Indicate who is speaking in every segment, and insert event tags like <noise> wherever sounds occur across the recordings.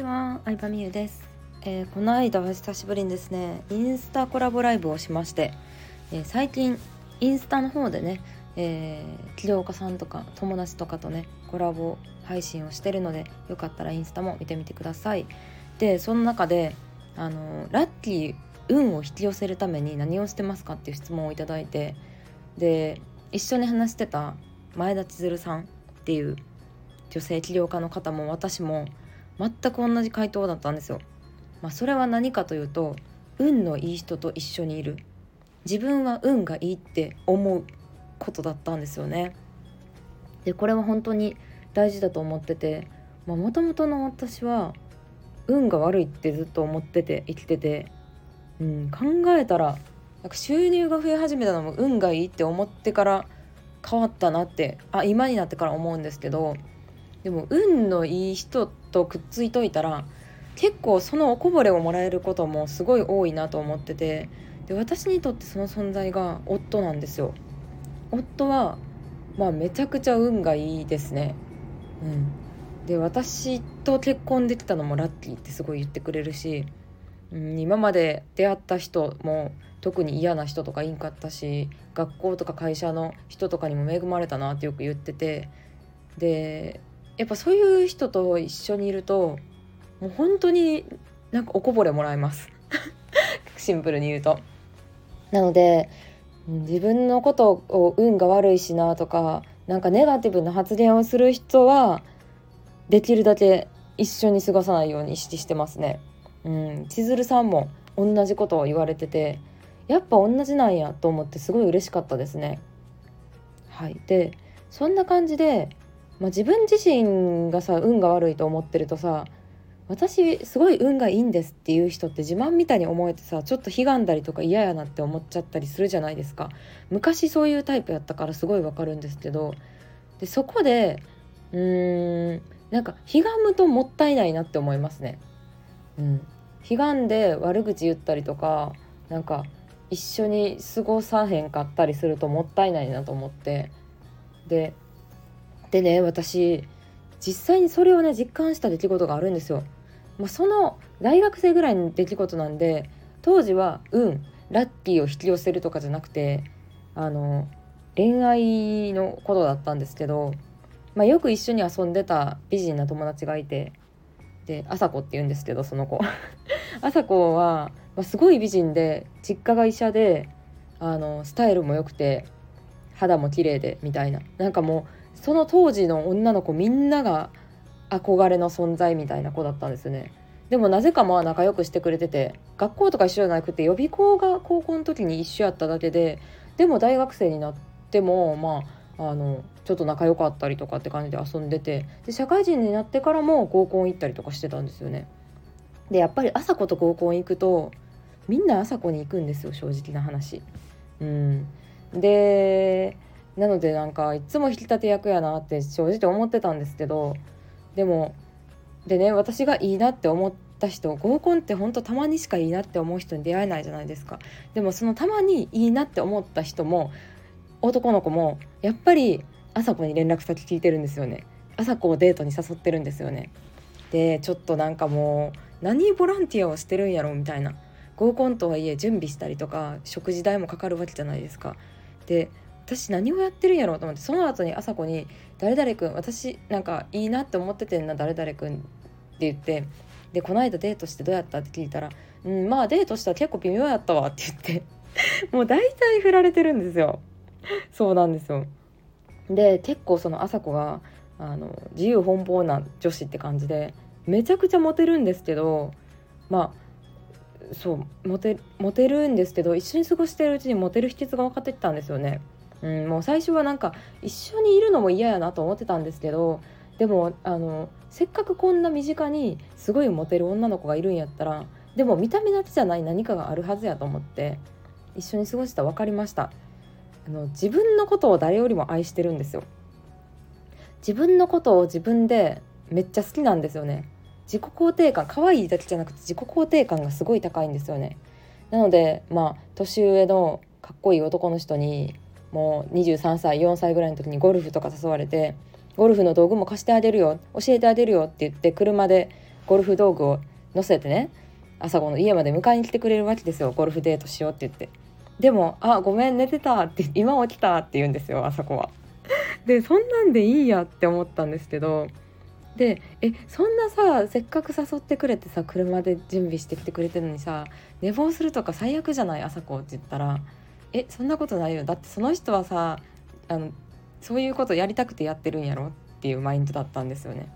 Speaker 1: ちは、相葉美優です、えー、この間は久しぶりにですね、インスタコラボライブをしまして、えー、最近インスタの方でね、えー、起業家さんとか友達とかとねコラボ配信をしてるのでよかったらインスタも見てみてください。でその中であのラッキー運を引き寄せるために何をしてますかっていう質問をいただいてで一緒に話してた前田千鶴さんっていう女性起業家の方も私も全く同じ回答だったんですよ。まあ、それは何かというと運のいい人と一緒にいる自分は運がいいって思うことだったんですよね。でこれは本当に大事だと思っててもともとの私は運が悪いってずっと思ってて生きてて、うん、考えたらなんか収入が増え始めたのも運がいいって思ってから変わったなってあ今になってから思うんですけどでも運のいい人とくっついといたら結構そのおこぼれをもらえることもすごい多いなと思っててで私にとってその存在が夫なんですよ。夫はまあめちゃくちゃ運がいいですね。うん、で私と結婚できたのもラッキーってすごい言ってくれるし、うん、今まで出会った人も特に嫌な人とかいんかったし学校とか会社の人とかにも恵まれたなってよく言っててでやっぱそういう人と一緒にいるともう本当になんかおこぼれもらえます <laughs> シンプルに言うと。なので自分のことを運が悪いしなとかなんかネガティブな発言をする人はできるだけ一緒に過ごさないように意識してますね。うん、千鶴さんも同じことを言われててやっぱ同じなんやと思ってすごい嬉しかったですね。はい、でそんな感じでまあ、自分自身がさ運が悪いと思ってるとさ私すごい運がいいんですっていう人って自慢みたいに思えてさちょっと悲願だりとか嫌やなって思っちゃったりするじゃないですか。昔そういうタイプやったからすごいわかるんですけどでそこでうーんなんか悲願むともったいないなって思いますね。うん、悲願で悪口言ったりとかなんか一緒に過ごさへんかったりするともったいないなと思って。ででね私実際にそれをね実感した出来事があるんですよ。まあ、その大学生ぐらいの出来事なんで当時は運ラッキーを引き寄せるとかじゃなくてあの恋愛のことだったんですけど、まあ、よく一緒に遊んでた美人な友達がいてで朝子って言うんですけどその子 <laughs> 朝子は、まあ、すごい美人で実家が医者であのスタイルも良くて肌も綺麗でみたいななんかもうその当時の女の子みんなが憧れの存在みたいな子だったんですね。でもなぜかまあ仲良くしてくれてて学校とか一緒じゃなくて予備校が高校の時に一緒やっただけででも大学生になってもまああのちょっと仲良かったりとかって感じで遊んでてで社会人になってからも合コン行ったりとかしてたんですよね。でやっぱり朝子と合コン行くとみんな朝子に行くんですよ正直な話。うん。でなのでなんかいつも引き立て役やなって正直思ってたんですけどでもでね私がいいなって思った人合コンってほんとたまにしかいいなって思う人に出会えないじゃないですか。でもそのたまにいいなって思った人も男の子もやっぱり朝子に連絡先聞いてるんですよね。朝子をデートに誘ってるんですよね。でちょっとなんかもう何ボランティアをしてるんやろみたいな。合コンとはいえ準備したりとか食事代もかかるわけじゃないですか。で私何をやってるんやろうと思ってその後に朝子に「誰々君私なんかいいなって思っててんな誰々君」って言ってでこの間デートしてどうやったって聞いたら「うんまあデートしたら結構微妙やったわ」って言って <laughs> もう大体振られてるんですよそうなんですよで結構その朝子があの自由奔放な女子って感じでめちゃくちゃモテるんですけどまあそうモテモテるんですけど一緒に過ごしてるうちにモテる秘訣が分かってきたんですよね。うん、もう最初はなんか一緒にいるのも嫌やなと思ってたんですけどでもあのせっかくこんな身近にすごいモテる女の子がいるんやったらでも見た目だけじゃない何かがあるはずやと思って一緒に過ごした分かりました。あの自分のことを誰よりも愛してるんですよ。自分のことを自分でめっちゃ好きなんですよね。自己肯定感可愛いだけじゃなくて自己肯定感がすごい高いんですよね。なのでまあ年上のかっこいい男の人にもう23歳4歳ぐらいの時にゴルフとか誘われてゴルフの道具も貸してあげるよ教えてあげるよって言って車でゴルフ道具を乗せてね朝子の家まで迎えに来てくれるわけですよゴルフデートしようって言ってでも「あごめん寝てた」って「<laughs> 今起きた」って言うんですよ朝子は。でそんなんでいいやって思ったんですけどでえそんなさせっかく誘ってくれてさ車で準備してきてくれてるのにさ寝坊するとか最悪じゃない？朝子って言ったら「えそんなことないよ。だってその人はさあのそういうことやりたくてやってるんやろ」っていうマインドだったんですよね。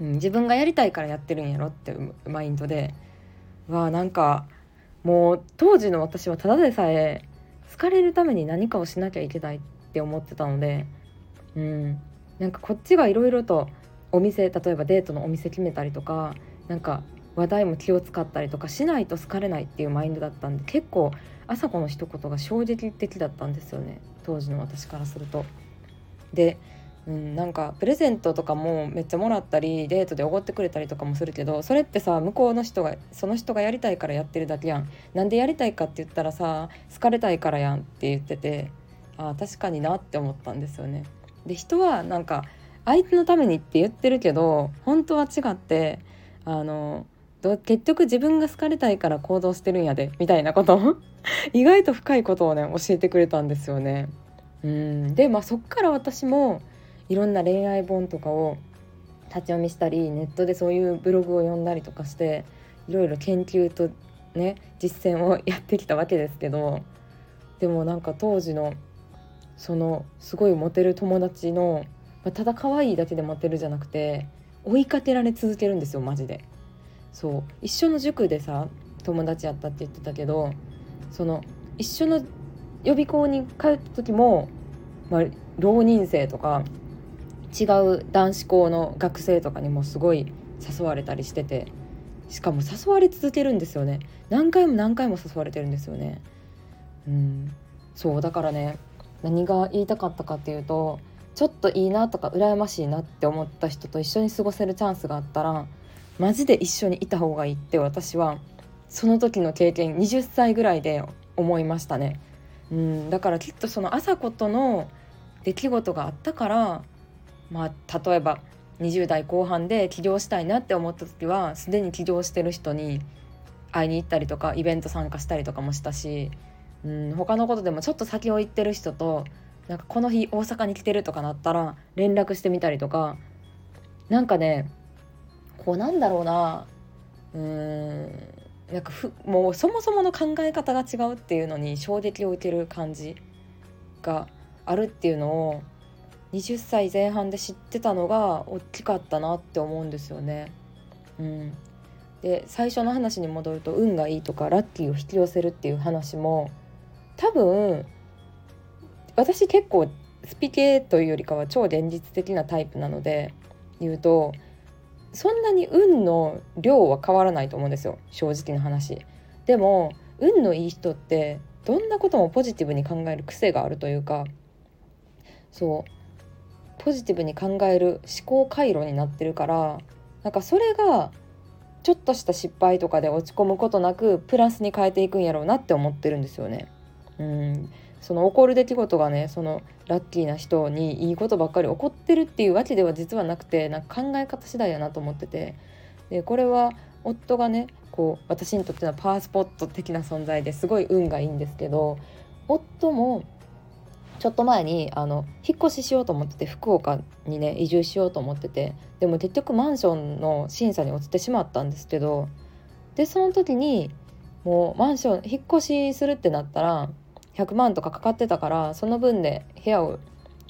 Speaker 1: うん、自分がやりたいからやってるんやろっていうマインドで。わなんかもう当時の私はただでさえ好かれるために何かをしなきゃいけないって思ってたのでうんなんかこっちがいろいろとお店例えばデートのお店決めたりとかなんか話題も気を使ったりとかしないと好かれないっていうマインドだったんで結構朝子の一言が衝撃的だったんですよね当時の私からすると。で、うん、なんかプレゼントとかもめっちゃもらったりデートでおごってくれたりとかもするけどそれってさ向こうの人がその人がやりたいからやってるだけやん。なんでやりたいかって言ったらさ好かれたいからやんって言っててあ確かになって思ったんですよね。で人はなんか相手のためにって言ってるけど本当は違ってあの結局自分が好かれたいから行動してるんやでみたいなこと？<laughs> 意外と深いことをね教えてくれたんですよね。うんでまあそっから私もいろんな恋愛本とかを立ち読みしたりネットでそういうブログを読んだりとかしていろいろ研究とね実践をやってきたわけですけどでもなんか当時のそのすごいモテる友達の、まあ、ただ可愛いだけでモテるじゃなくて追いかけられ続けるんですよマジで。そう一緒の塾でさ友達やったって言ってたけどその一緒の予備校に通った時も、まあ、浪人生とか違う男子校の学生とかにもすごい誘われたりしててしかも誘われ続けるんですよね。何回も何回も誘われてるんですよね。うん。そうだからね何が言いたかったかっていうとちょっといいなとか羨ましいなって思った人と一緒に過ごせるチャンスがあったらマジで一緒にいた方がいいって私はその時の経験20歳ぐらいで思いましたね。うんだからきっとその朝子との出来事があったからまあ例えば20代後半で起業したいなって思った時はすでに起業してる人に会いに行ったりとかイベント参加したりとかもしたし、うん、他のことでもちょっと先を行ってる人となんかこの日大阪に来てるとかなったら連絡してみたりとかなんかねこうなんだろうな。うーん。なんかふもうそもそもの考え方が違うっていうのに衝撃を受ける感じがあるっていうのを20歳前半で知ってたのが大きかったなって思うんですよね。うん、で最初の話に戻ると運がいいとかラッキーを引き寄せるっていう話も多分私結構スピ系というよりかは超現実的なタイプなので言うとそんなに運の量は変わらないと思うんですよ正直な話でも運のいい人ってどんなこともポジティブに考える癖があるというかそうポジティブに考える思考回路になってるからなんかそれがちょっとした失敗とかで落ち込むことなくプラスに変えていくんやろうなって思ってるんですよね。うんその起こる出来事がねそのラッキーな人にいいことばっかり起こってるっていうわけでは実はなくてなんか考え方次第やなと思ってて。でこれは夫がねこう私にとってのパワースポット的な存在ですごい運がいいんですけど夫もちょっと前にあの引っ越ししようと思ってて福岡にね移住しようと思っててでも結局マンションの審査に落ちてしまったんですけどでその時にもうマンション引っ越しするってなったら100万とかかかってたからその分で部屋を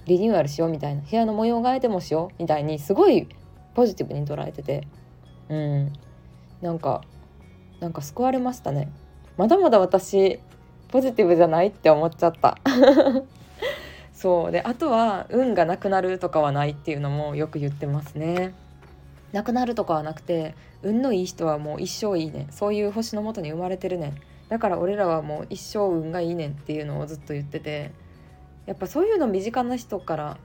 Speaker 1: リニューアルしようみたいな部屋の模様替えでもしようみたいにすごいポジティブに捉えててうん。なんかなんか救われましたね。まだまだ私ポジティブじゃないって思っちゃった。<laughs> そう。であとは運がなくなるとかはないっていうのもよく言ってますね。なくなるとかはなくて運のいい人はもう一生いいね。そういう星のもとに生まれてるね。だから俺らはもう一生運がいいねんっていうのをずっと言っててやっぱそういうの身近な人から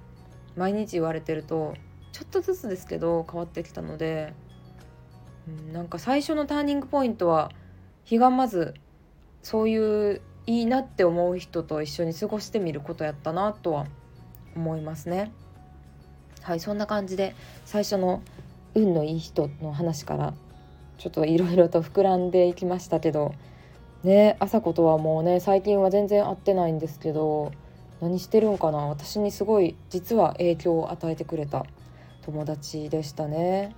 Speaker 1: 毎日言われてるとちょっとずつですけど変わってきたので、うん、なんか最初のターニングポイントは日がまずそういういいなって思う人と一緒に過ごしてみることやったなとは思いますね。はいそんな感じで最初の運のいい人の話からちょっといろいろと膨らんでいきましたけどね朝子とはもうね最近は全然会ってないんですけど何してるんかな私にすごい実は影響を与えてくれた友達でしたね。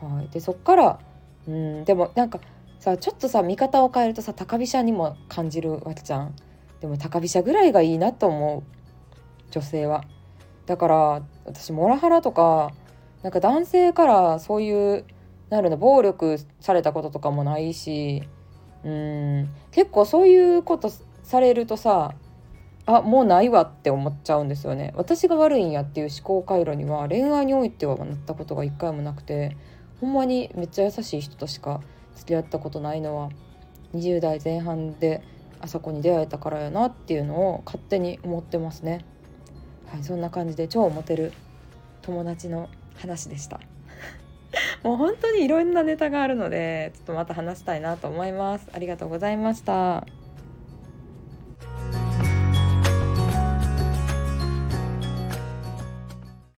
Speaker 1: はい、でそっからうんでもなんかさちょっとさ見方を変えるとさ高飛車にも感じるわけじゃん。でも高飛車ぐらいがいいなと思う女性は。だから私モラハラとかなんか男性からそういうなるの暴力されたこととかもないしうん。結構そういうことされるとさあもうないわって思っちゃうんですよね。私が悪いんやっていう思考回路には恋愛においてはなったことが一回もなくてほんまにめっちゃ優しい人としか付き合ったことないのは20代前半であそこに出会えたからやなっていうのを勝手に思ってますね。はいそんな感じで超モテる友達の話でした。<laughs> もう本当にいろんなネタがあるのでちょっとまた話したいなと思います。ありがとうございました。